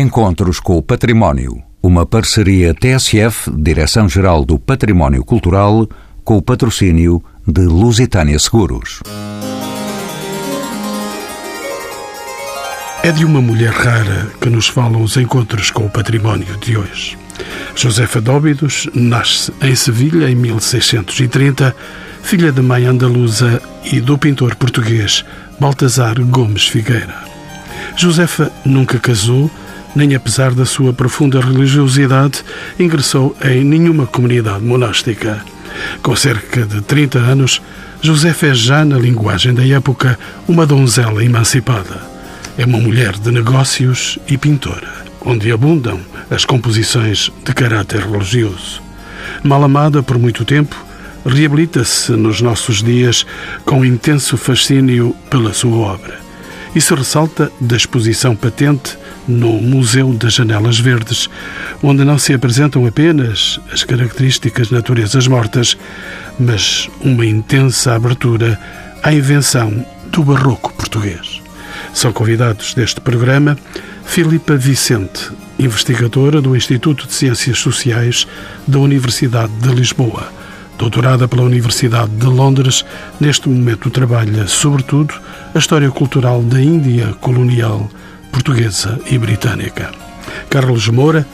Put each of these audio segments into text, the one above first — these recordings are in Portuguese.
Encontros com o Património. Uma parceria TSF, Direção-Geral do Património Cultural, com o patrocínio de Lusitânia Seguros. É de uma mulher rara que nos falam os encontros com o património de hoje. Josefa Dóbidos nasce em Sevilha em 1630, filha de mãe andaluza e do pintor português Baltasar Gomes Figueira. Josefa nunca casou, nem apesar da sua profunda religiosidade, ingressou em nenhuma comunidade monástica. Com cerca de 30 anos, Josefa é já, na linguagem da época, uma donzela emancipada. É uma mulher de negócios e pintora, onde abundam as composições de caráter religioso. Mal amada por muito tempo, reabilita-se nos nossos dias com intenso fascínio pela sua obra. Isso ressalta da exposição patente no Museu das Janelas Verdes, onde não se apresentam apenas as características naturezas mortas, mas uma intensa abertura à invenção do barroco português. São convidados deste programa Filipa Vicente, investigadora do Instituto de Ciências Sociais da Universidade de Lisboa. Doutorada pela Universidade de Londres, neste momento trabalha, sobretudo, a história cultural da Índia colonial portuguesa e britânica. Carlos Moura,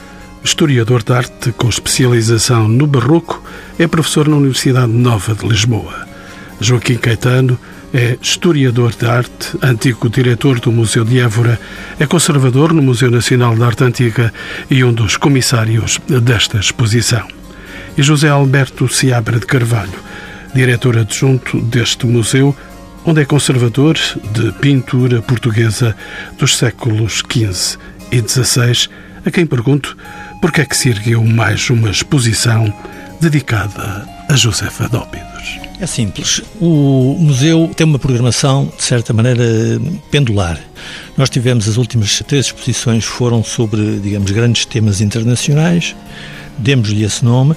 historiador de arte com especialização no Barroco, é professor na Universidade Nova de Lisboa. Joaquim Caetano é historiador de arte, antigo diretor do Museu de Évora, é conservador no Museu Nacional de Arte Antiga e um dos comissários desta exposição. E José Alberto Seabra de Carvalho, diretor adjunto deste museu, onde é conservador de pintura portuguesa dos séculos XV e XVI, a quem pergunto por que é que se ergueu mais uma exposição dedicada a Josefa Dópidos. É simples. O museu tem uma programação, de certa maneira, pendular. Nós tivemos as últimas três exposições foram sobre, digamos, grandes temas internacionais, demos-lhe esse nome,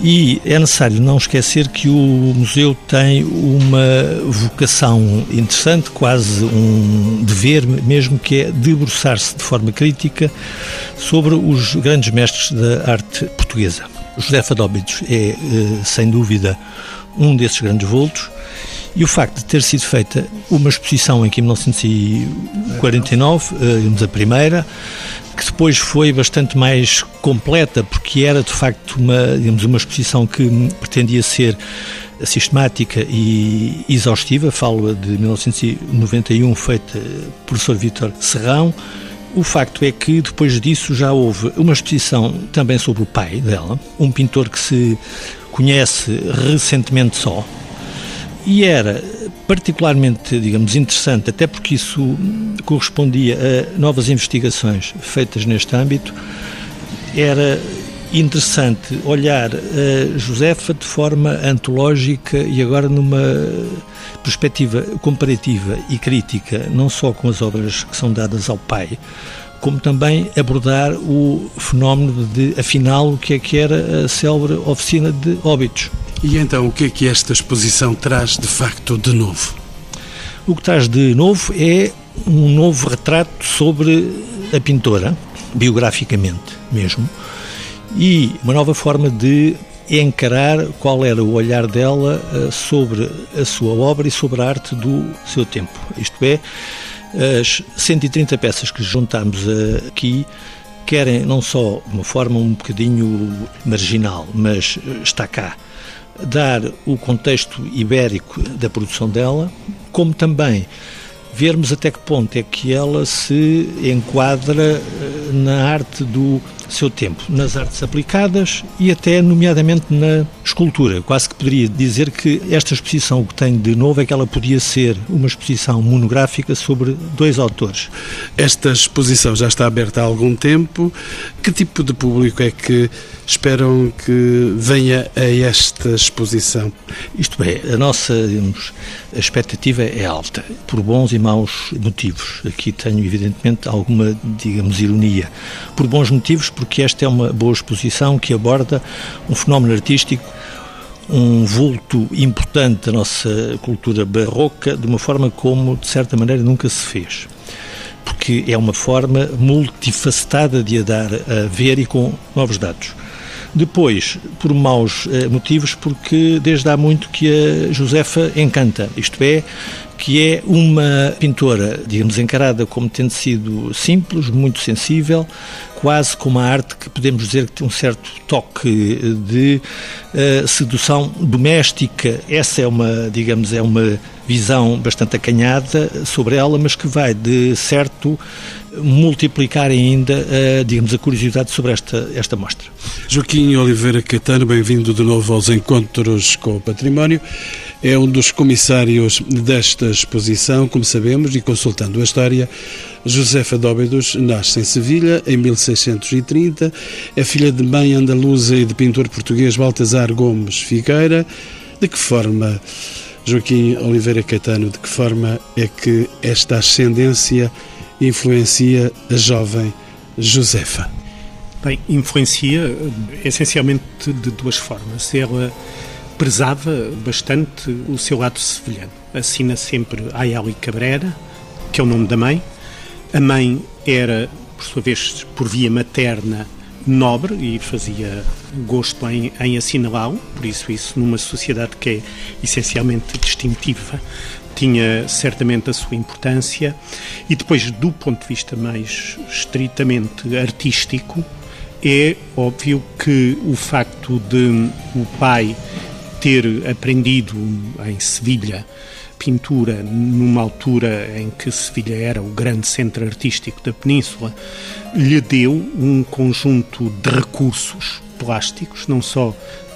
e é necessário não esquecer que o museu tem uma vocação interessante, quase um dever mesmo, que é debruçar-se de forma crítica sobre os grandes mestres da arte portuguesa. José Fadóbitos é, eh, sem dúvida, um desses grandes vultos. E o facto de ter sido feita uma exposição em 1949, digamos a primeira, que depois foi bastante mais completa, porque era de facto uma, digamos, uma exposição que pretendia ser sistemática e exaustiva, falo de 1991, feita por professor Vítor Serrão. O facto é que depois disso já houve uma exposição também sobre o pai dela, um pintor que se conhece recentemente só, e era particularmente, digamos, interessante, até porque isso correspondia a novas investigações feitas neste âmbito, era interessante olhar a Josefa de forma antológica e agora numa perspectiva comparativa e crítica, não só com as obras que são dadas ao pai, como também abordar o fenómeno de, afinal, o que é que era a célebre oficina de óbitos. E então, o que é que esta exposição traz de facto de novo? O que traz de novo é um novo retrato sobre a pintora, biograficamente mesmo, e uma nova forma de encarar qual era o olhar dela eh, sobre a sua obra e sobre a arte do seu tempo. Isto é, as 130 peças que juntamos aqui querem não só de uma forma um bocadinho marginal, mas está cá dar o contexto ibérico da produção dela, como também vermos até que ponto é que ela se enquadra eh, na arte do seu tempo, nas artes aplicadas e até, nomeadamente, na escultura. Quase que poderia dizer que esta exposição o que tem de novo é que ela podia ser uma exposição monográfica sobre dois autores. Esta exposição já está aberta há algum tempo. Que tipo de público é que esperam que venha a esta exposição? Isto é, a nossa digamos, a expectativa é alta, por bons e maus motivos. Aqui tenho, evidentemente, alguma, digamos, ironia. Por bons motivos, porque esta é uma boa exposição que aborda um fenómeno artístico um vulto importante da nossa cultura barroca de uma forma como, de certa maneira, nunca se fez. porque é uma forma multifacetada de a dar a ver e com novos dados. Depois, por maus eh, motivos, porque desde há muito que a Josefa encanta, isto é, que é uma pintora, digamos, encarada como tendo sido simples, muito sensível, quase como uma arte que podemos dizer que tem um certo toque de uh, sedução doméstica. Essa é uma, digamos, é uma visão bastante acanhada sobre ela, mas que vai, de certo, multiplicar ainda, uh, digamos, a curiosidade sobre esta, esta mostra. Joaquim Oliveira Caetano, bem-vindo de novo aos Encontros com o Património. É um dos comissários desta exposição, como sabemos, e consultando a história, Josefa Dóbidos nasce em Sevilha em 1630, é filha de mãe andaluza e de pintor português Baltasar Gomes Figueira. De que forma, Joaquim Oliveira Caetano, de que forma é que esta ascendência influencia a jovem Josefa? Bem, influencia essencialmente de duas formas. Ela prezava bastante o seu lado sevilhano. Assina sempre Ayali Cabrera, que é o nome da mãe. A mãe era, por sua vez, por via materna, nobre e fazia gosto em, em assinalá-lo, por isso isso numa sociedade que é essencialmente distintiva tinha certamente a sua importância e depois do ponto de vista mais estritamente artístico é óbvio que o facto de o pai ter aprendido em Sevilha pintura numa altura em que Sevilha era o grande centro artístico da península, lhe deu um conjunto de recursos plásticos, não só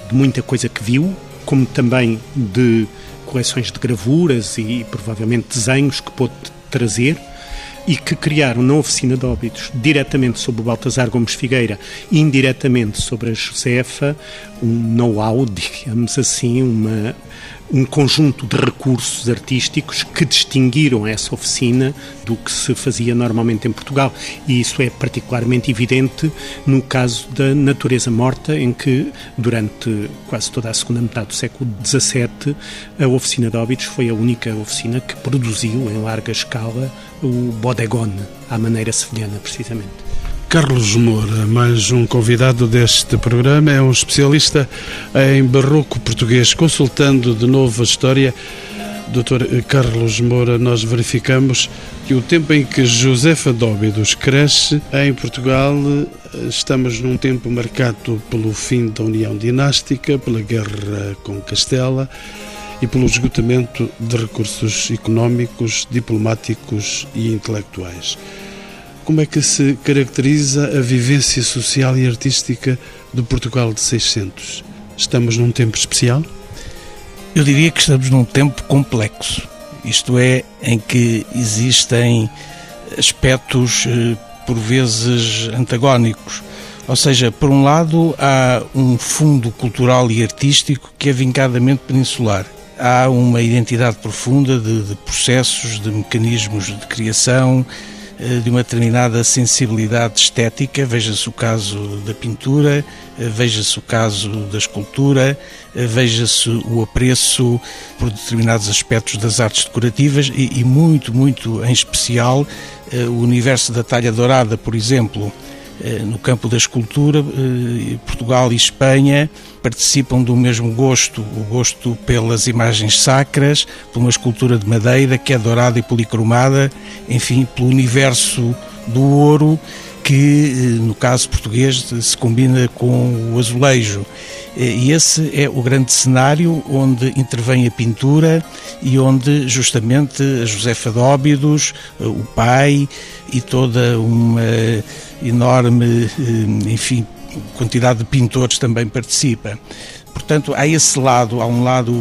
de muita coisa que viu, como também de coleções de gravuras e provavelmente desenhos que pôde trazer e que criaram na oficina de óbitos, diretamente sobre o Baltasar Gomes Figueira e indiretamente sobre a Josefa, um know-how, digamos assim, uma, um conjunto de recursos artísticos que distinguiram essa oficina do que se fazia normalmente em Portugal. E isso é particularmente evidente no caso da natureza morta, em que, durante quase toda a segunda metade do século XVII, a oficina de óbitos foi a única oficina que produziu, em larga escala, o bodegone, à maneira sevilhana, precisamente. Carlos Moura, mais um convidado deste programa, é um especialista em barroco português. Consultando de novo a história, Dr. Carlos Moura, nós verificamos que o tempo em que Josefa Dóbidos cresce em Portugal, estamos num tempo marcado pelo fim da União Dinástica, pela guerra com Castela e pelo esgotamento de recursos económicos, diplomáticos e intelectuais. Como é que se caracteriza a vivência social e artística do Portugal de 600? Estamos num tempo especial? Eu diria que estamos num tempo complexo, isto é, em que existem aspectos eh, por vezes antagónicos. Ou seja, por um lado, há um fundo cultural e artístico que é vincadamente peninsular. Há uma identidade profunda de, de processos, de mecanismos de criação, de uma determinada sensibilidade estética, veja-se o caso da pintura, eh, veja-se o caso da escultura, eh, veja-se o apreço por determinados aspectos das artes decorativas e, e muito, muito em especial o universo da talha dourada, por exemplo, eh, no campo da escultura, eh, Portugal e Espanha participam do mesmo gosto, o gosto pelas imagens sacras, por uma escultura de madeira que é dourada e policromada, enfim, pelo universo do ouro que, eh, no caso português, se combina com o azulejo. E esse é o grande cenário onde intervém a pintura e onde justamente a Josefa de Óbidos, o pai e toda uma enorme, eh, enfim, quantidade de pintores também participa. Portanto, há esse lado, há um lado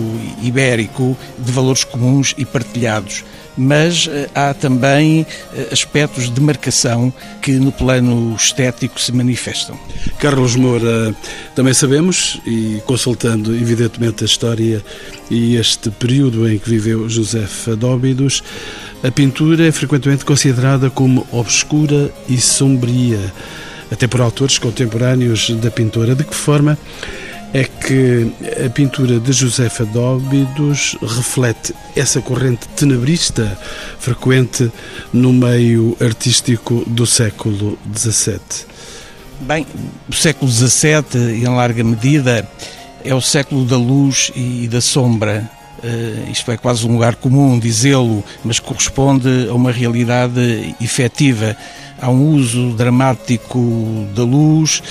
ibérico de valores comuns e partilhados, mas eh, há também eh, aspectos de marcação que no plano estético se manifestam. Carlos Moura, também sabemos, e consultando evidentemente a história e este período em que viveu José Fadóbidos, a pintura é frequentemente considerada como obscura e sombria, até por autores contemporâneos da pintora. De que forma é que a pintura de Josefa Dóbidos reflete essa corrente tenebrista frequente no meio artístico do século XVII. Bem, o século XVII, em larga medida, é o século da luz e da sombra. Uh, isto é quase um lugar comum dizê-lo, mas corresponde a uma realidade efetiva. Há um uso dramático da luz,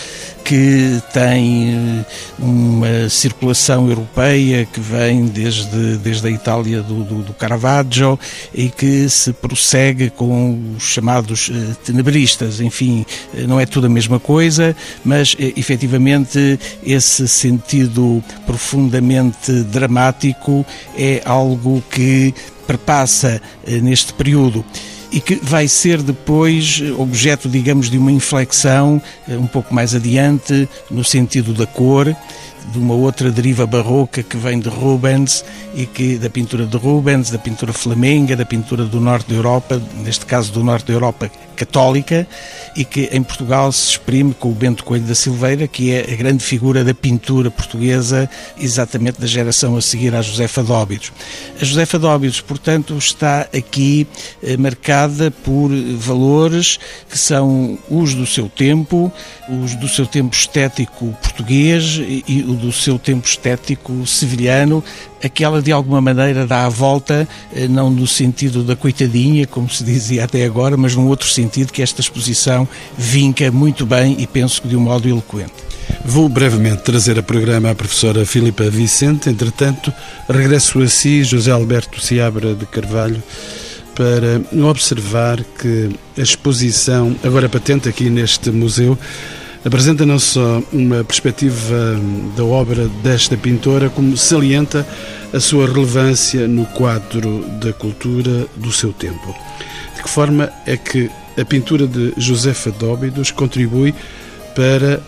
que tem eh, uma circulação europeia que vem desde, desde a Itália do, do, do Caravaggio e que se prossegue com os chamados eh, tenebristas. Enfim, eh, não é tudo a mesma coisa, mas efetivamente esse sentido profundamente dramático é algo que perpassa neste período e que vai ser depois objeto, digamos, de uma inflexão eh, um pouco mais adiante, no sentido da cor, de uma outra deriva barroca que vem de Rubens e que da pintura de Rubens, da pintura flamenga, da pintura do norte da Europa, neste caso do norte da Europa católica, e que em Portugal se exprime com o Bento Coelho da Silveira, que é a grande figura da pintura portuguesa, exatamente da geração a seguir à Josefa Dóbidos. A Josefa Dóbidos, portanto, está aqui eh, marcada por valores que são os do seu tempo, os do seu tempo estético português e o do seu tempo estético sevilhano, aquela de alguma maneira dá a volta, eh, não no sentido da coitadinha, como se dizia até agora, mas num outro sentido que esta exposição vinca muito bem e penso que de um modo eloquente. Vou brevemente trazer a programa a professora Filipa Vicente, entretanto, regresso a si, José Alberto Seabra de Carvalho, para observar que a exposição, agora patente aqui neste museu, apresenta não só uma perspectiva da obra desta pintora, como salienta a sua relevância no quadro da cultura do seu tempo. De que forma é que a pintura de Josefa Dóbidos contribui para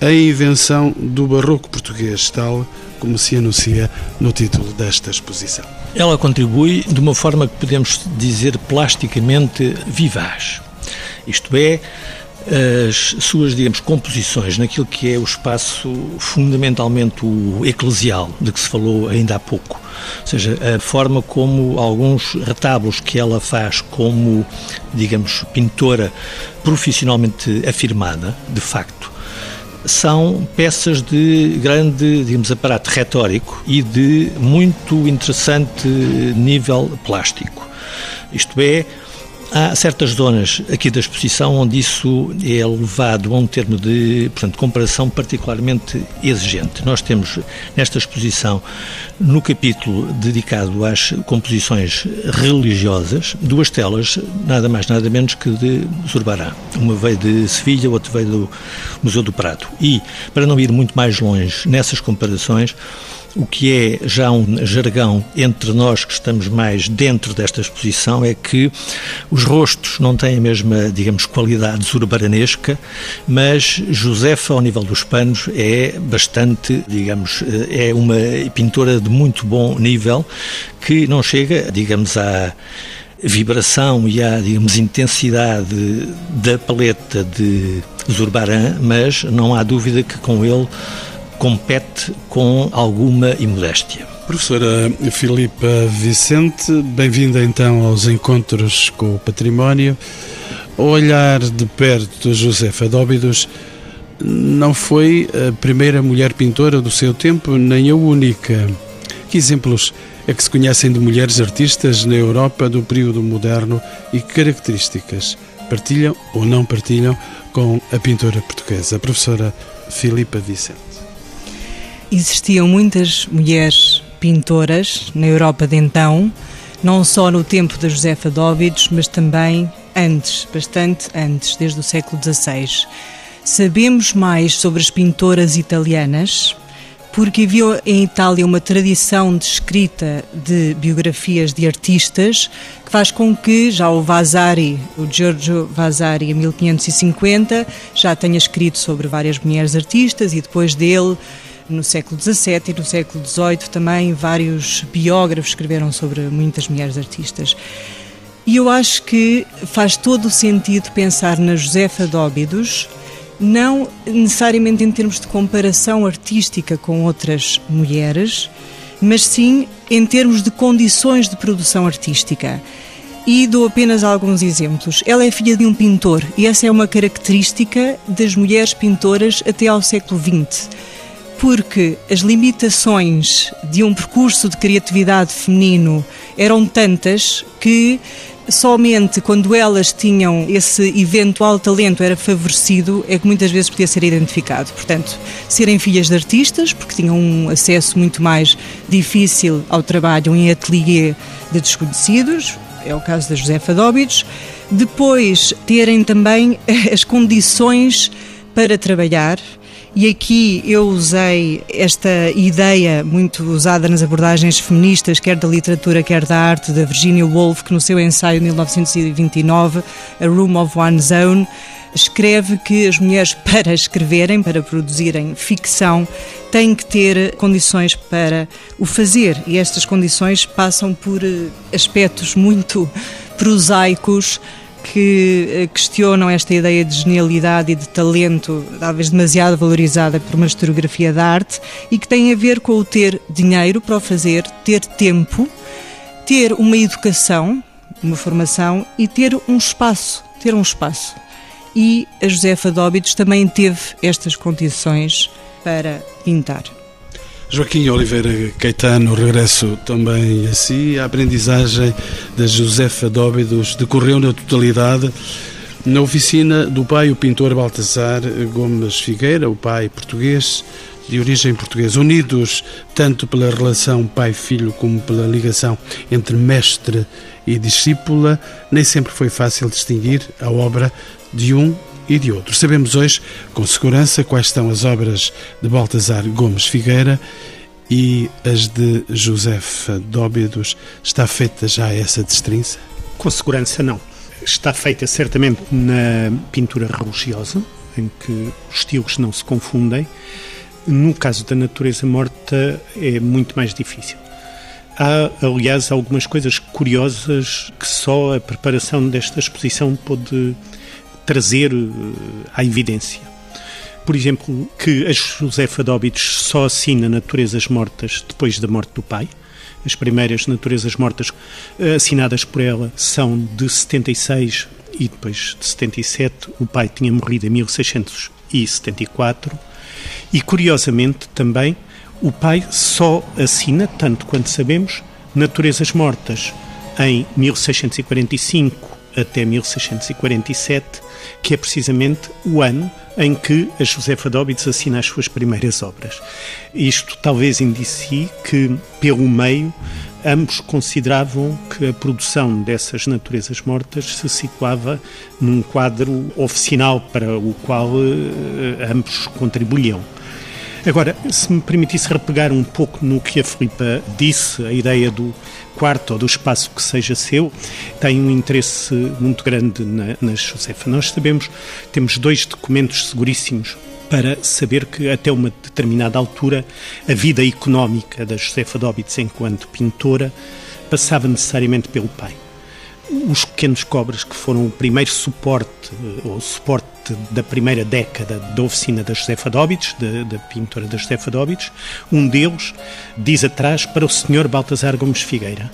a invenção do barroco português, tal como se anuncia no título desta exposição? Ela contribui de uma forma que podemos dizer plasticamente vivaz. Isto é, as suas, digamos, composições naquilo que é o espaço fundamentalmente o eclesial, de que se falou ainda há pouco. Ou seja, a forma como alguns retábulos que ela faz como, digamos, pintora profissionalmente afirmada, de facto, são peças de grande, digamos, aparato retórico e de muito interessante nível plástico. Isto é, Há certas zonas aqui da exposição onde isso é levado a um termo de portanto, comparação particularmente exigente. Nós temos nesta exposição, no capítulo dedicado às composições religiosas, duas telas, nada mais nada menos que de Zurbarán. Uma veio de Sevilha, outra veio do Museu do Prado. E, para não ir muito mais longe nessas comparações, o que é já um jargão entre nós que estamos mais dentro desta exposição é que os rostos não têm a mesma, digamos, qualidade zurbaranesca, mas Josefa, ao nível dos panos, é bastante, digamos, é uma pintora de muito bom nível que não chega, digamos, à vibração e à, digamos, intensidade da paleta de Zurbarán, mas não há dúvida que com ele compete com alguma imodéstia. Professora Filipa Vicente, bem-vinda então aos Encontros com o Património. Olhar de perto Josefa Dóbidos não foi a primeira mulher pintora do seu tempo, nem a única. Que exemplos é que se conhecem de mulheres artistas na Europa do período moderno e que características partilham ou não partilham com a pintora portuguesa? A professora Filipa Vicente. Existiam muitas mulheres pintoras na Europa de então, não só no tempo da Josefa Dóvidos, mas também antes, bastante antes, desde o século XVI. Sabemos mais sobre as pintoras italianas, porque havia em Itália uma tradição de escrita de biografias de artistas que faz com que já o Vasari, o Giorgio Vasari, em 1550, já tenha escrito sobre várias mulheres artistas e depois dele no século XVII e no século XVIII também vários biógrafos escreveram sobre muitas mulheres artistas. E eu acho que faz todo o sentido pensar na Josefa Dóbidos não necessariamente em termos de comparação artística com outras mulheres, mas sim em termos de condições de produção artística. E dou apenas alguns exemplos. Ela é filha de um pintor e essa é uma característica das mulheres pintoras até ao século XX porque as limitações de um percurso de criatividade feminino eram tantas que somente quando elas tinham esse eventual talento era favorecido é que muitas vezes podia ser identificado. Portanto, serem filhas de artistas, porque tinham um acesso muito mais difícil ao trabalho em ateliê de desconhecidos, é o caso da Josefa Dóbidos. Depois, terem também as condições para trabalhar, e aqui eu usei esta ideia muito usada nas abordagens feministas, quer da literatura, quer da arte, da Virginia Woolf, que no seu ensaio de 1929, A Room of One's Own, escreve que as mulheres, para escreverem, para produzirem ficção, têm que ter condições para o fazer. E estas condições passam por eh, aspectos muito prosaicos que eh, questionam esta ideia de genialidade e de talento, talvez demasiado valorizada por uma historiografia da arte, e que tem a ver com o ter dinheiro para o fazer, ter tempo, ter uma educação, uma formação e ter um espaço, ter um espaço. E a Josefa Dóbitos também teve estas condições para pintar. Joaquim Oliveira Caetano, regresso também a si. A aprendizagem da Josefa Dóbidos decorreu na totalidade na oficina do pai, o pintor Baltasar Gomes Figueira, o pai português, de origem portuguesa, unidos tanto pela relação pai-filho como pela ligação entre mestre e discípula, nem sempre foi fácil distinguir a obra de um e de outros. Sabemos hoje, com segurança, quais são as obras de Baltasar Gomes Figueira e as de Josefa Dóbidos. Está feita já essa destrinça? Com segurança, não. Está feita certamente na pintura religiosa, em que os estilos não se confundem. No caso da natureza morta, é muito mais difícil. Há, aliás, algumas coisas curiosas que só a preparação desta exposição pode trazer eh, à evidência. Por exemplo, que a Josefa Dóbitos só assina Naturezas Mortas depois da morte do pai. As primeiras Naturezas Mortas eh, assinadas por ela são de 76 e depois de 77. O pai tinha morrido em 1674. E, curiosamente, também, o pai só assina, tanto quanto sabemos, Naturezas Mortas em 1645 até 1647 que é precisamente o ano em que a Josefa Dóbitos assina as suas primeiras obras. Isto talvez indicie que, pelo meio, ambos consideravam que a produção dessas naturezas mortas se situava num quadro oficinal para o qual uh, ambos contribuíam. Agora, se me permitisse repegar um pouco no que a Filipa disse, a ideia do quarto ou do espaço que seja seu, tem um interesse muito grande na, na Josefa. Nós sabemos, temos dois documentos seguríssimos para saber que até uma determinada altura a vida económica da Josefa Dóbites enquanto pintora passava necessariamente pelo pai os pequenos cobras que foram o primeiro suporte, ou suporte da primeira década da oficina da Josefa Dóbitos, da, da, pintora da Josefa Dóbitos, um deles diz atrás para o senhor Baltasar Gomes Figueira.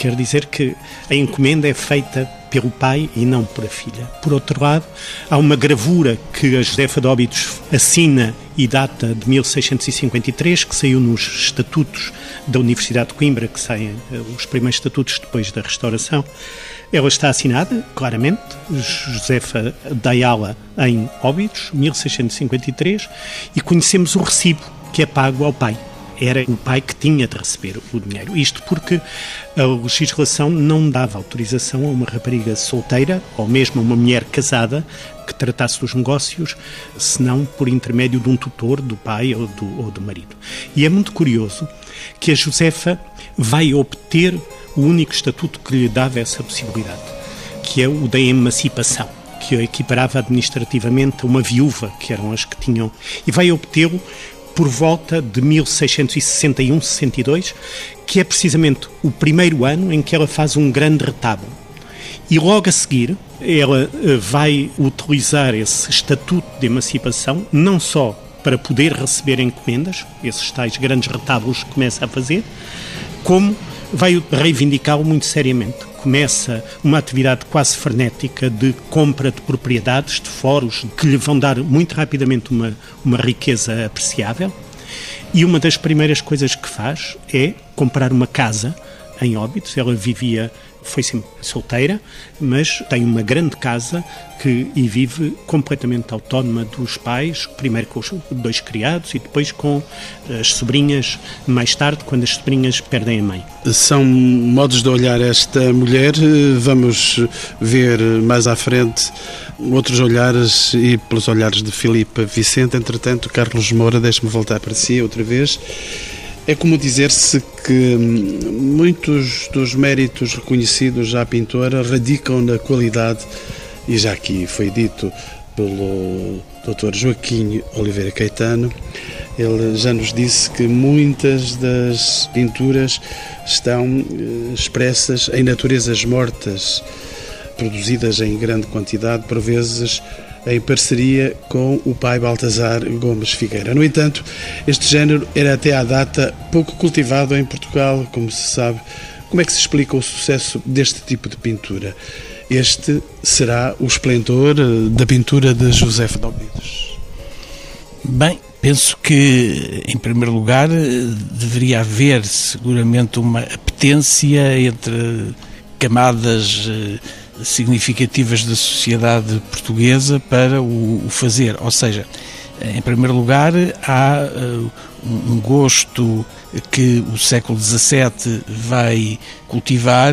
Quer dizer que a encomenda é feita pelo pai e não por a filha. Por outro lado, há uma gravura que a Josefa Dóbitos assina e data de 1653, que saiu nos estatutos da Universidade de Coimbra, que saem eh, os primeiros estatutos depois da restauração, ela está assinada, claramente, Josefa Dayala em Óbidos, 1653, e conhecemos o recibo que é pago ao pai. Era o pai que tinha de receber o dinheiro. Isto porque a legislação não dava autorização a uma rapariga solteira ou mesmo a uma mulher casada que tratasse dos negócios, senão por intermédio de um tutor, do pai ou do, ou do marido. E é muito curioso que a Josefa vai obter o único estatuto que lhe dava essa possibilidade, que é o da emancipação, que equiparava administrativamente a uma viúva, que eram as que tinham, e vai obtê-lo por volta de 1661-62, que é precisamente o primeiro ano em que ela faz um grande retábulo. E logo a seguir, ela eh, vai utilizar esse estatuto de emancipação não só para poder receber encomendas, esses tais grandes retábulos que começa a fazer, como vai reivindicá-lo muito seriamente. Começa uma atividade quase frenética de compra de propriedades, de foros, que lhe vão dar muito rapidamente uma, uma riqueza apreciável. E uma das primeiras coisas que faz é comprar uma casa em Óbidos. Ela vivia foi sempre solteira, mas tem uma grande casa que, e vive completamente autónoma dos pais, primeiro com os dois criados e depois com as sobrinhas mais tarde, quando as sobrinhas perdem a mãe. São modos de olhar esta mulher. Vamos ver mais à frente outros olhares e pelos olhares de Filipe Vicente. Entretanto, Carlos Moura, deixe-me voltar para si outra vez. É como dizer-se que muitos dos méritos reconhecidos à pintora radicam na qualidade, e já aqui foi dito pelo Dr. Joaquim Oliveira Caetano, ele já nos disse que muitas das pinturas estão eh, expressas em naturezas mortas, produzidas em grande quantidade, por vezes em parceria com o pai Baltazar Gomes Figueira. No entanto, este género era até à data pouco cultivado em Portugal, como se sabe. Como é que se explica o sucesso deste tipo de pintura? Este será o esplendor eh, da pintura de José Fedalbides. Bem, penso que, em primeiro lugar, deveria haver seguramente uma apetência entre camadas eh, significativas da sociedade portuguesa para o, fazer. Ou seja, em primeiro lugar, há uh, um gosto que o século XVII vai cultivar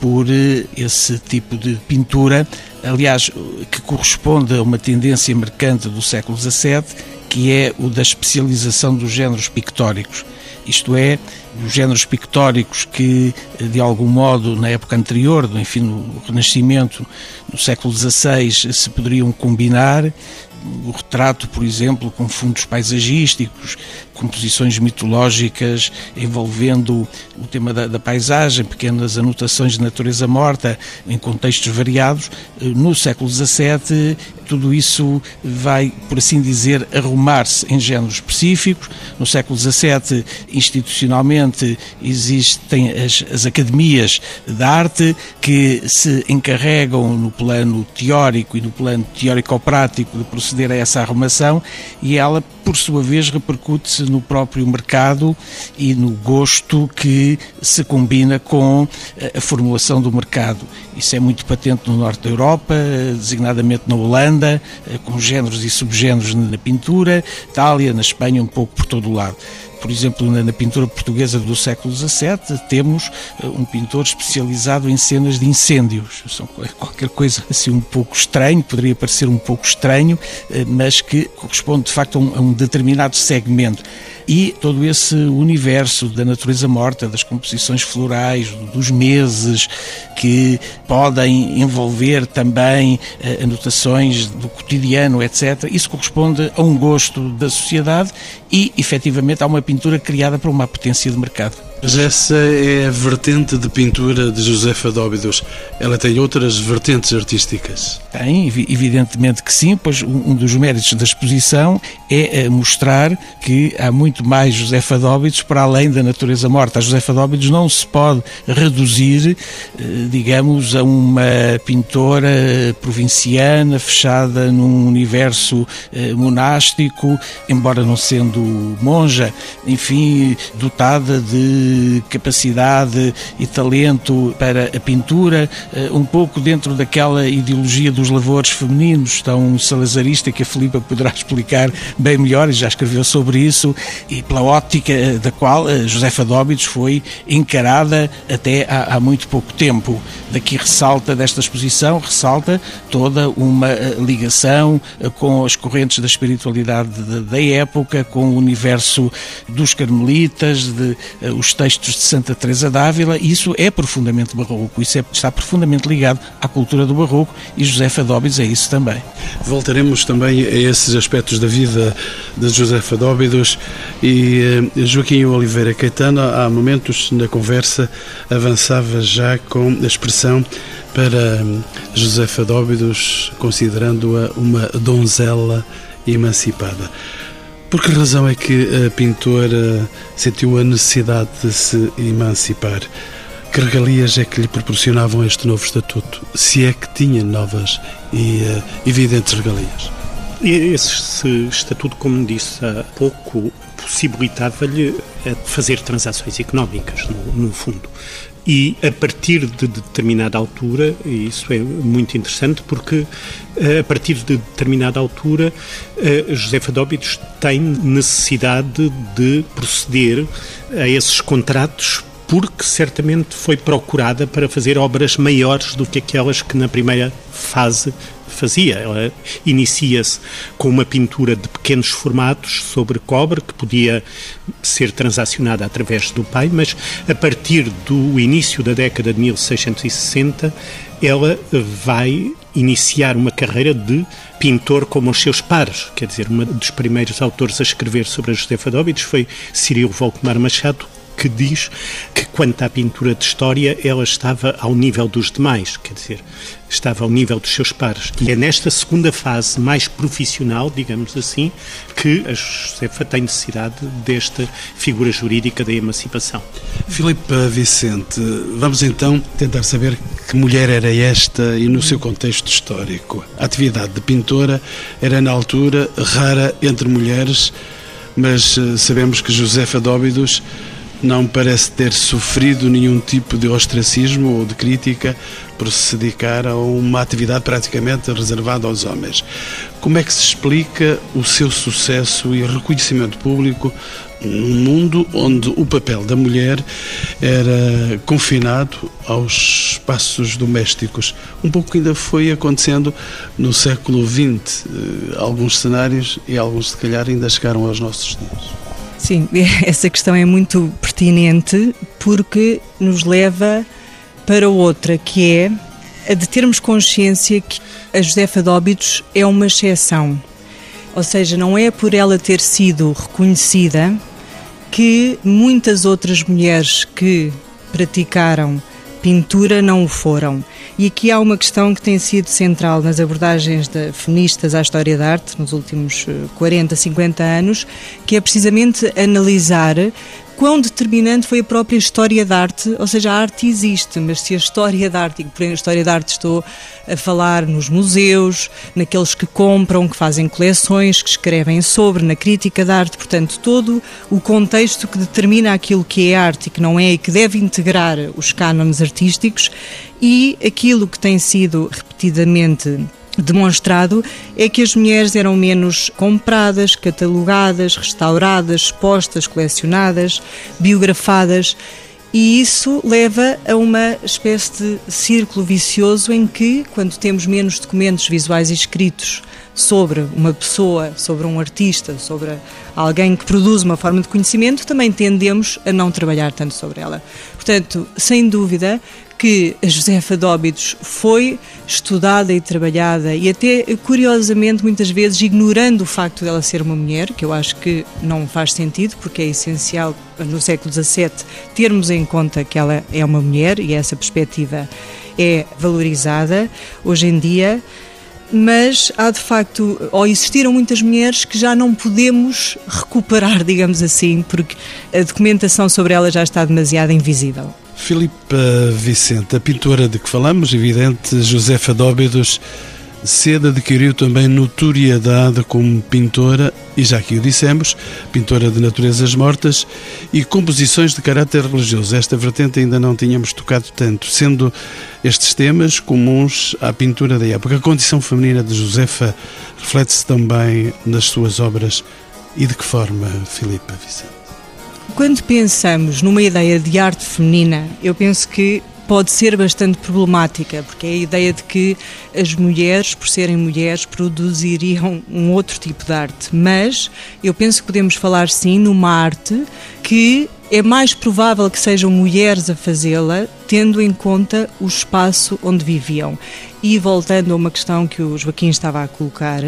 por uh, esse tipo de pintura, aliás, que corresponde a uma tendência mercante do século XVII, que é o da especialização dos géneros pictóricos isto é, os géneros pictóricos que, de algum modo, na época anterior, enfim, no Renascimento, no século XVI, se poderiam combinar, o retrato, por exemplo, com fundos paisagísticos, composições mitológicas envolvendo o tema da, da, paisagem, pequenas anotações de natureza morta em contextos variados. No século XVII, tudo isso vai, por assim dizer, arrumar-se em géneros específicos. No século XVII, institucionalmente, existem as, as academias da arte que se encarregam no plano teórico e no plano teórico-prático de proceder a essa arrumação e ela, por sua vez, repercute-se no próprio mercado e no gosto que se combina com eh, a formulação do mercado. Isso é muito patente no norte da Europa, designadamente na Holanda, eh, com géneros e subgéneros na pintura, Itália, na Espanha, um pouco por todo o lado por exemplo, na, pintura portuguesa do século XVII, temos uh, um pintor especializado em cenas de incêndios. São qualquer coisa assim um pouco estranho, poderia parecer um pouco estranho, uh, mas que corresponde de facto a um, a um determinado segmento e todo esse universo da natureza morta, das composições florais, dos meses, que podem envolver também uh, anotações do cotidiano, etc. Isso corresponde a um gosto da sociedade e, efetivamente, a uma pintura criada por uma potência de mercado. Mas essa é a vertente de pintura de José Fadóbidos. Ela tem outras vertentes artísticas? Tem, evidentemente que sim, pois um dos méritos da exposição é eh, mostrar que há muito mais José Fadóbidos para além da natureza morta. A José Fadóbidos não se pode reduzir, eh, digamos, a uma pintora provinciana fechada num universo eh, monástico, embora não sendo monja, enfim, dotada de capacidade e talento para a pintura, eh, um pouco dentro daquela ideologia dos lavores femininos, tão salazarista que a Filipa poderá explicar bem melhor, e já escreveu sobre isso, e pela ótica da qual a Josefa Dóbidos foi encarada até há, há muito pouco tempo. Daqui ressalta desta exposição, ressalta toda uma eh, ligação eh, com as correntes da espiritualidade da época, com o universo dos carmelitas, de, os textos de Santa Teresa d'Ávila, isso é profundamente barroco, isso é, está profundamente ligado à cultura do barroco e Josefa Dóbidos é isso também. Voltaremos também a esses aspectos da vida de Josefa Dóbidos e eh, Joaquim Oliveira Caetano, há momentos na conversa avançava já com a expressão para hum, Josefa Dóbidos, considerando-a uma donzela emancipada. Por que razão é que a pintora sentiu a necessidade de se emancipar? Que regalias é que lhe proporcionavam este novo estatuto? Se é que tinha novas e uh, evidentes regalias? Esse estatuto, como disse há pouco, possibilitava-lhe eh, fazer transações económicas, no, no fundo e a partir de determinada altura, e isso é muito interessante porque eh, a partir de determinada altura eh, José Dóbitos tem necessidade de proceder a esses contratos porque certamente foi procurada para fazer obras maiores do que aquelas que na primeira fase fazia. Ela inicia-se com uma pintura de pequenos formatos sobre cobre, que podia ser transacionada através do pai, mas a partir do início da década de 1660, ela vai iniciar uma carreira de pintor como os seus pares. Quer dizer, um dos primeiros autores a escrever sobre a Josefa Dóbidos foi Cirilo Volkmar Machado, que diz que quanto à pintura de história ela estava ao nível dos demais, quer dizer, estava ao nível dos seus pares. E é nesta segunda fase mais profissional, digamos assim, que a Josefa tem necessidade desta figura jurídica da emancipação. Filipe Vicente, vamos então tentar saber que mulher era esta e no seu contexto histórico. A atividade de pintora era na altura rara entre mulheres, mas eh, sabemos que Josefa Dóbidos não parece ter sofrido nenhum tipo de ostracismo ou de crítica por se dedicar a uma atividade praticamente reservada aos homens. Como é que se explica o seu sucesso e reconhecimento público num mundo onde o papel da mulher era confinado aos espaços domésticos? Um pouco ainda foi acontecendo no século XX. Eh, alguns cenários e alguns, se calhar, ainda chegaram aos nossos dias. Sim, essa questão é muito pertinente porque nos leva para outra, que é a de termos consciência que a Josefa de Óbidos é uma exceção. Ou seja, não é por ela ter sido reconhecida que muitas outras mulheres que praticaram pintura não o foram. E aqui há uma questão que tem sido central nas abordagens de feministas à história da arte nos últimos 40, eh, 50 anos, que é precisamente analisar quão determinante foi a própria história da arte, ou seja, a arte existe, mas se a história da arte, e por história da arte estou a falar nos museus, naqueles que compram, que fazem coleções, que escrevem sobre, na crítica da arte, portanto, todo o contexto que determina aquilo que é arte e que não é e que deve integrar os cânones artísticos e aquilo que tem sido repetidamente demonstrado é que as mulheres eram menos compradas, catalogadas, restauradas, expostas, colecionadas, biografadas. E isso leva a uma espécie de círculo vicioso em que, quando temos menos documentos visuais escritos sobre uma pessoa, sobre um artista, sobre alguém que produz uma forma de conhecimento, também tendemos a não trabalhar tanto sobre ela. Portanto, sem dúvida que a Josefa Dóbidos foi estudada e trabalhada e até curiosamente muitas vezes ignorando o facto dela ser uma mulher, que eu acho que não faz sentido porque é essencial no século XVII termos em conta que ela é uma mulher e essa perspectiva é valorizada. Hoje em dia mas há de facto, ou existiram muitas mulheres que já não podemos recuperar, digamos assim, porque a documentação sobre ela já está demasiado invisível. Filipe Vicente, a pintora de que falamos, evidente, Josefa Dóbidos, cedo adquiriu também notoriedade como pintora, e já que o dissemos, pintora de naturezas mortas e composições de caráter religioso. Esta vertente ainda não tínhamos tocado tanto, sendo estes temas comuns à pintura da época. A condição feminina de Josefa reflete-se também nas suas obras. E de que forma, Filipe Vicente? Quando pensamos numa ideia de arte feminina, eu penso que pode ser bastante problemática, porque é a ideia de que as mulheres, por serem mulheres, produziriam um outro tipo de arte. Mas eu penso que podemos falar sim numa arte que é mais provável que sejam mulheres a fazê-la, tendo em conta o espaço onde viviam. E voltando a uma questão que o Joaquim estava a colocar,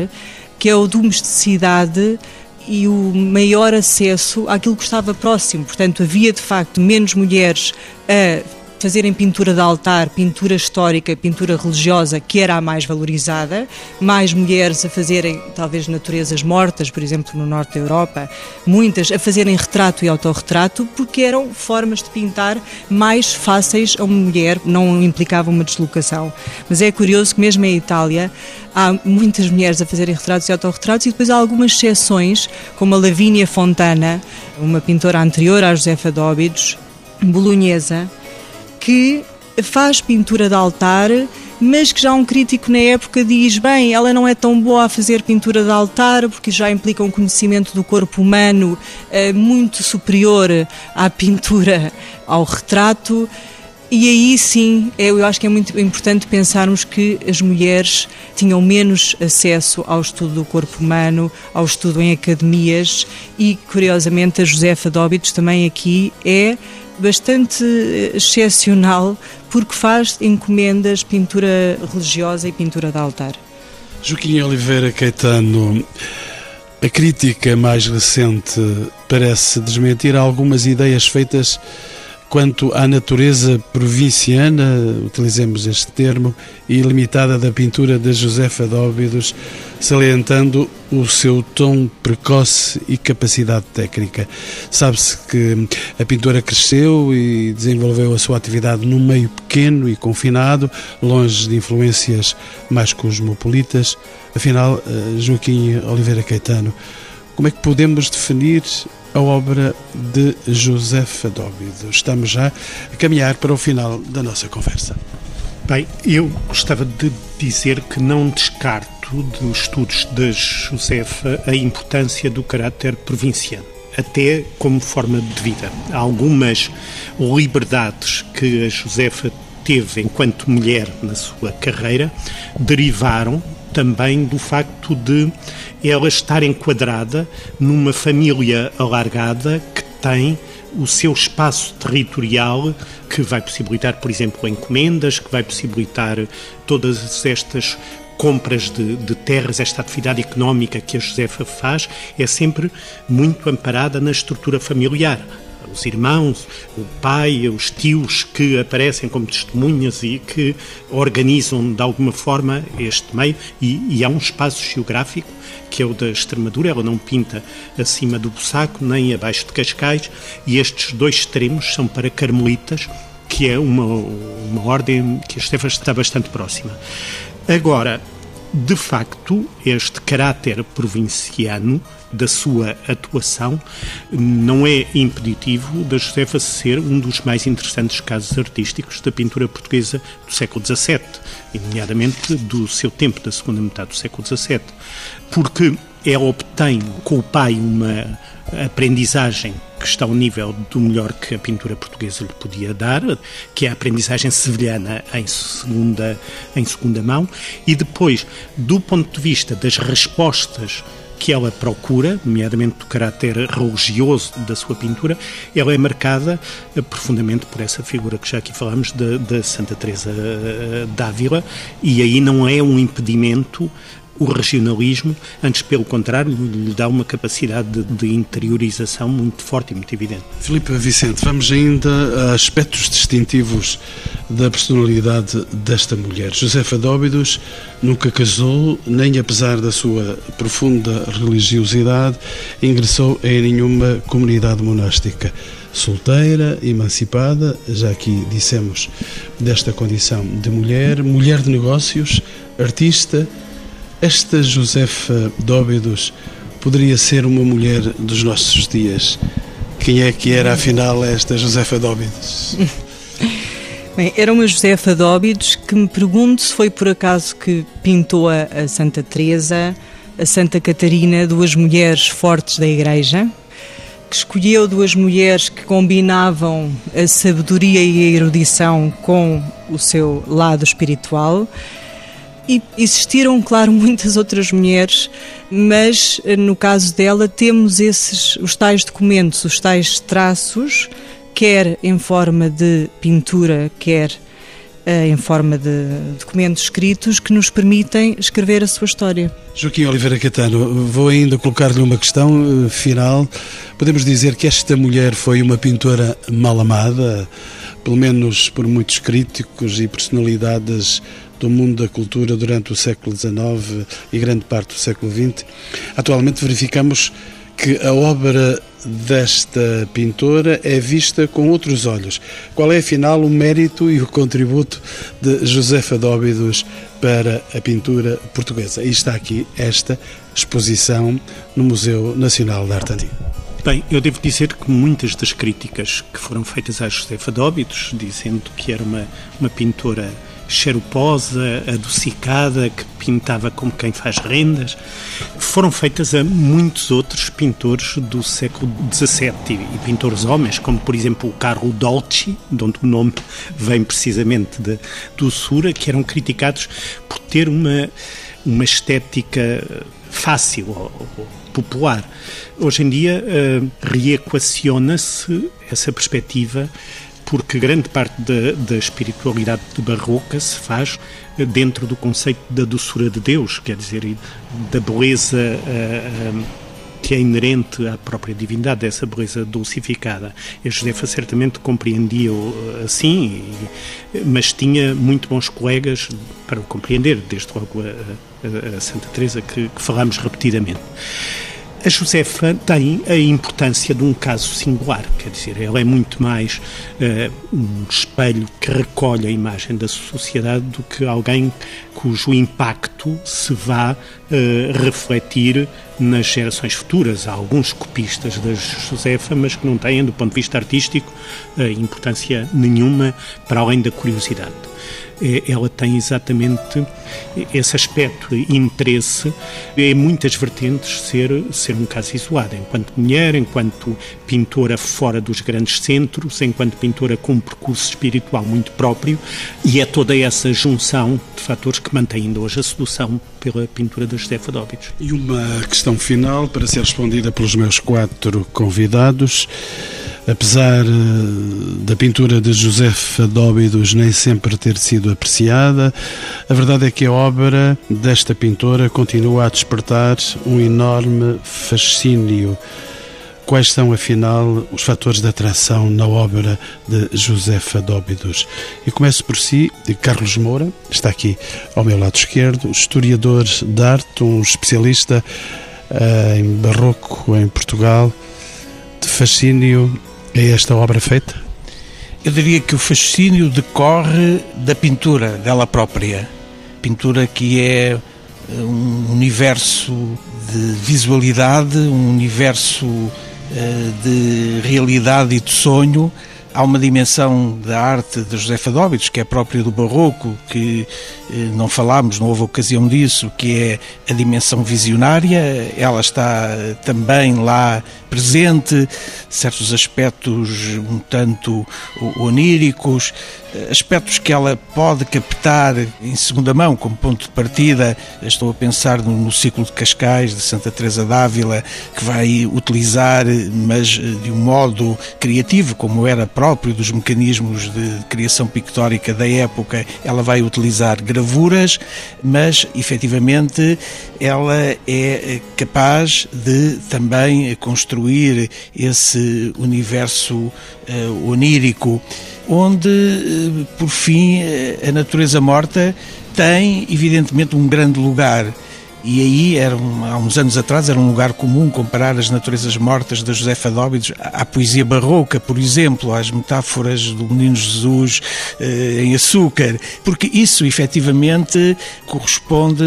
que é a domesticidade e o maior acesso àquilo que estava próximo. Portanto, havia de facto menos mulheres a fazerem pintura de altar, pintura histórica, pintura religiosa, que era a mais valorizada, mais mulheres a fazerem talvez naturezas mortas, por exemplo, no norte da Europa, muitas a fazerem retrato e autorretrato, porque eram formas de pintar mais fáceis a uma mulher, não implicavam uma deslocação. Mas é curioso que mesmo em Itália há muitas mulheres a fazerem retratos e autorretratos e depois há algumas exceções, como a Lavínia Fontana, uma pintora anterior à Josefa Dóbidos, bolonhesa, que faz pintura de altar, mas que já um crítico na época diz: bem, ela não é tão boa a fazer pintura de altar porque já implica um conhecimento do corpo humano eh, muito superior à pintura, ao retrato. E aí sim, eu acho que é muito importante pensarmos que as mulheres tinham menos acesso ao estudo do corpo humano, ao estudo em academias e, curiosamente, a Josefa Dóbitos também aqui é bastante eh, excepcional porque faz encomendas, pintura religiosa e pintura de altar. Joaquim Oliveira Caetano, a crítica mais recente parece desmentir algumas ideias feitas quanto à natureza provinciana, utilizemos este termo, e limitada da pintura de Josefa Dóbidos, salientando o seu tom precoce e capacidade técnica. Sabe-se que a pintora cresceu e desenvolveu a sua atividade num meio pequeno e confinado, longe de influências mais cosmopolitas. Afinal, eh, Joaquim Oliveira Caetano, como é que podemos definir a obra de Josefa Dóbido. Estamos já a caminhar para o final da nossa conversa. Bem, eu gostava de dizer que não descarto dos estudos da Josefa a importância do caráter provinciano, até como forma de vida. Há algumas liberdades que a Josefa teve enquanto mulher na sua carreira derivaram também do facto de ela estar enquadrada numa família alargada que tem o seu espaço territorial que vai possibilitar, por exemplo, encomendas, que vai possibilitar todas estas compras de, de, terras, esta atividade económica que a Josefa faz, é sempre muito amparada na estrutura familiar os irmãos, o pai, os tios que aparecem como testemunhas e que organizam de alguma forma este meio e, e há um espaço geográfico que é o da Extremadura, ela não pinta acima do Bussaco nem abaixo de Cascais e estes dois extremos são para carmelitas que é uma, uma ordem que a Estefas está bastante próxima. Agora, de facto, este caráter provinciano da sua atuação não é impeditivo da Josefa ser um dos mais interessantes casos artísticos da pintura portuguesa do século XVII, nomeadamente do seu tempo, da segunda metade do século XVII, porque ela obtém com o pai uma aprendizagem que está ao nível do melhor que a pintura portuguesa lhe podia dar, que é a aprendizagem sevilhana em segunda, em segunda mão, e depois, do ponto de vista das respostas que ela procura, nomeadamente do caráter religioso da sua pintura, ela é marcada eh, profundamente por essa figura que já aqui falamos da Santa Teresa eh, d'Ávila e aí não é um impedimento o regionalismo, antes pelo contrário, lhe dá uma capacidade de, interiorização muito forte e muito evidente. Filipe Vicente, vamos ainda a aspectos distintivos da personalidade desta mulher. Josefa Dóbidos nunca casou, nem apesar da sua profunda religiosidade, ingressou em nenhuma comunidade monástica solteira, emancipada, já aqui dissemos desta condição de mulher, mulher de negócios, artista, esta Josefa Dóbidos poderia ser uma mulher dos nossos dias. Quem é que era, afinal, esta Josefa Dóbidos? Bem, era uma Josefa Dóbidos que me pergunto se foi por acaso que pintou a, a Santa Teresa, a Santa Catarina, duas mulheres fortes da Igreja, que escolheu duas mulheres que combinavam a sabedoria e a erudição com o seu lado espiritual E existiram, claro, muitas outras mulheres, mas eh, no caso dela temos esses, os tais documentos, os tais traços, quer em forma de pintura, quer uh, em forma de documentos escritos que nos permitem escrever a sua história. Joaquim Oliveira Catano, vou ainda colocar-lhe uma questão uh, final. Podemos dizer que esta mulher foi uma pintora mal amada, pelo menos por muitos críticos e personalidades do mundo da cultura durante o século XIX e grande parte do século XX. Atualmente verificamos que a obra desta pintora é vista com outros olhos. Qual é, afinal, o mérito e o contributo de Josefa Dóbidos para a pintura portuguesa? E está aqui esta exposição no Museu Nacional de Arte Antiga. Bem, eu devo dizer que muitas das críticas que foram feitas à Josefa Dóbidos, dizendo que era uma, uma pintora xeroposa, adocicada, que pintava como quem faz rendas, foram feitas a muitos outros pintores do século XVII e pintores homens, como por exemplo o Carlo Dolci, de onde o nome vem precisamente de doçura, que eram criticados por ter uma, uma estética fácil ou popular. Hoje em dia uh, reequaciona-se essa perspectiva porque grande parte da, da espiritualidade barroca se faz eh, dentro do conceito da doçura de Deus, quer dizer, da beleza uh, que é inerente à própria divindade, dessa beleza dulcificada. E Josefa certamente compreendia assim, mas tinha muito bons colegas para o compreender, desde logo a, a, a Santa Teresa que, que falamos repetidamente. A Josefa tem a importância de um caso singular, quer dizer, ela é muito mais uh, um espelho que recolhe a imagem da sociedade do que alguém cujo impacto se vá uh, refletir nas gerações futuras. Há alguns copistas da Josefa, mas que não têm, do ponto de vista artístico, uh, importância nenhuma para além da curiosidade. É, ela tem exatamente esse aspecto interesse em muitas vertentes ser, ser um caso isolado, enquanto mulher, enquanto pintora fora dos grandes centros, enquanto pintora com um percurso espiritual muito próprio, e é toda essa junção de fatores que mantém ainda hoje a sedução pela pintura da Josefa Dóbitos. E uma questão final para ser respondida pelos meus quatro convidados. Apesar eh, da pintura de José Dóbidos nem sempre ter sido apreciada, a verdade é que a obra desta pintora continua a despertar um enorme fascínio. Quais são, afinal, os fatores de atração na obra de Josefa Dóbidos? E começo por si, Carlos Moura, está aqui ao meu lado esquerdo, historiador de arte, um especialista uh, em barroco em Portugal, de fascínio é esta obra feita? Eu diria que o fascínio decorre da pintura dela própria. Pintura que é eh, um universo de visualidade, um universo eh, de realidade e de sonho há uma dimensão da arte de José Fadóbitos, que é própria do Barroco, que eh, não falámos, não houve ocasião disso, que é a dimensão visionária, ela está também lá presente, certos aspectos um tanto oníricos, aspectos que ela pode captar em segunda mão como ponto de partida. Estou a pensar no, no ciclo de Cascais de Santa Teresa d'Ávila, que vai utilizar, mas de um modo criativo, como era próprio dos mecanismos de criação pictórica da época, ela vai utilizar gravuras, mas efetivamente ela é capaz de também construir esse universo uh, onírico onde, eh, por fim, eh, a natureza morta tem, evidentemente, um grande lugar. E aí, era um, há uns anos atrás, era um lugar comum comparar as naturezas mortas da Josefa Dóbidos à poesia barroca, por exemplo, às metáforas do Menino Jesus eh, em açúcar, porque isso efetivamente corresponde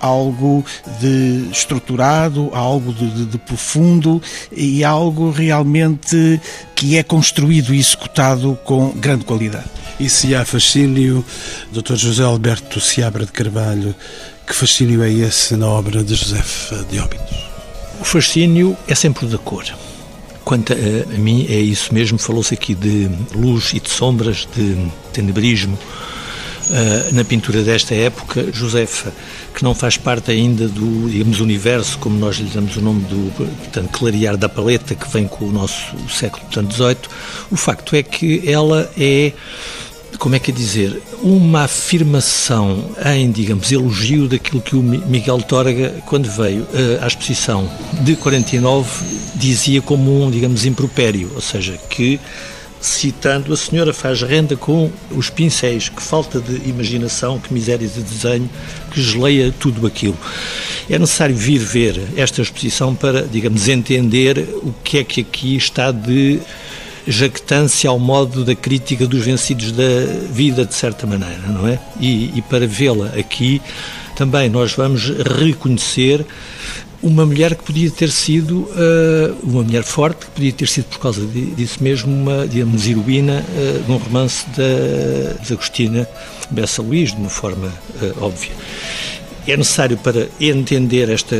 a algo de estruturado, a algo de, de, de profundo e algo realmente que é construído e executado com grande qualidade. E se há fascínio, Dr. José Alberto Seabra de Carvalho, que fascínio é esse na obra de José Dióbitos? O fascínio é sempre o da cor. Quanto a, a mim, é isso mesmo. Falou-se aqui de luz e de sombras, de tenebrismo. uh, na pintura desta época. Josefa, que não faz parte ainda do, digamos, universo, como nós lhe damos o nome do, portanto, clarear da paleta, que vem com o nosso século, XVIII, o facto é que ela é como é que é dizer, uma afirmação em, digamos, elogio daquilo que o Miguel Torga, quando veio uh, à exposição de 49, dizia como um, digamos, impropério, ou seja, que citando a senhora faz renda com os pincéis, que falta de imaginação, que miséria de desenho, que geleia tudo aquilo. É necessário vir ver esta exposição para, digamos, entender o que é que aqui está de jactância ao modo da crítica dos vencidos da vida, de certa maneira, não é? E, e para vê-la aqui, também nós vamos reconhecer uma mulher que podia ter sido uh, uma mulher forte, que podia ter sido por causa disso mesmo uma, digamos, heroína uh, de um romance da de Agostina Bessa Luís, de uma forma uh, óbvia. É necessário para entender esta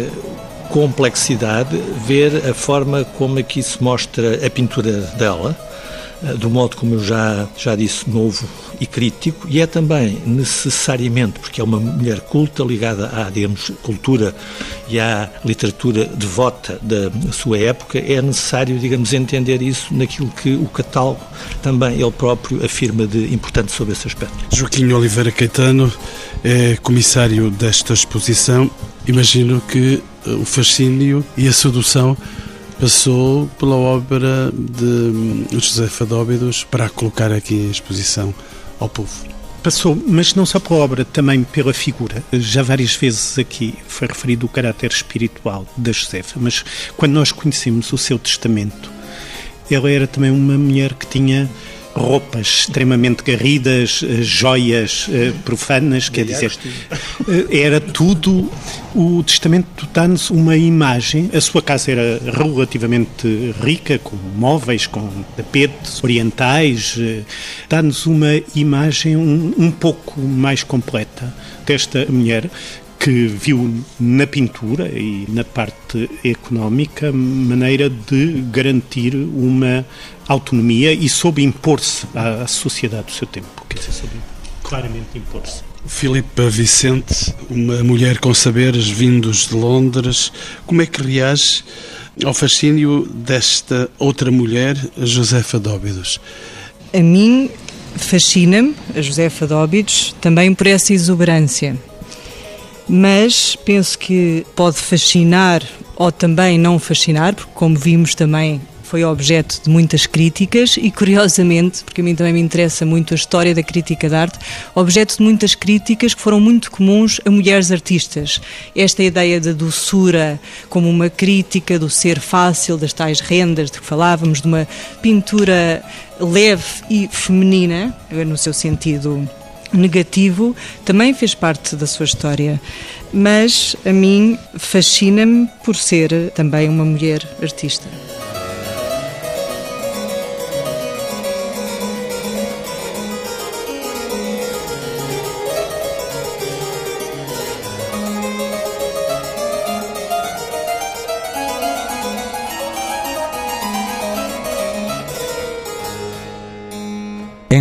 complexidade ver a forma como aqui se mostra a pintura dela, do modo como eu já, já disse, novo e crítico, e é também necessariamente, porque é uma mulher culta, ligada à, digamos, cultura e à literatura devota da sua época, é necessário, digamos, entender isso naquilo que o catálogo também ele próprio afirma de importante sobre esse aspecto. Joaquim Oliveira Caetano é comissário desta exposição. Imagino que eh, o fascínio e a sedução passou pela obra de hum, José Fadóbidos para a colocar aqui em exposição ao povo. Passou, mas não só pela obra, também pela figura. Já várias vezes aqui foi referido o caráter espiritual da Josefa, mas quando nós conhecemos o seu testamento, ela era também uma mulher que tinha roupas extremamente garridas, eh, joias eh, profanas, quer dizer, eh, era tudo. O testamento dá-nos uma imagem. A sua casa era relativamente rica, com móveis, com tapetes orientais. Dá-nos uma imagem um, um pouco mais completa desta mulher que viu na pintura e na parte económica maneira de garantir uma autonomia e soube impor-se à, sociedade do seu tempo. Quer dizer, soube claramente impor-se. Filipe Vicente, uma mulher com saberes vindos de Londres, como é que reage ao fascínio desta outra mulher, Josefa Dóbidos? A mim fascina-me, a Josefa Dóbidos, também por essa exuberância mas penso que pode fascinar ou também não fascinar, porque, como vimos também, foi objeto de muitas críticas e, curiosamente, porque a mim também me interessa muito a história da crítica de arte, objeto de muitas críticas que foram muito comuns a mulheres artistas. Esta ideia da doçura como uma crítica do ser fácil, das tais rendas de que falávamos, de uma pintura leve e feminina, no seu sentido negativo também fez parte da sua história, mas a mim fascina-me por ser também uma mulher artista.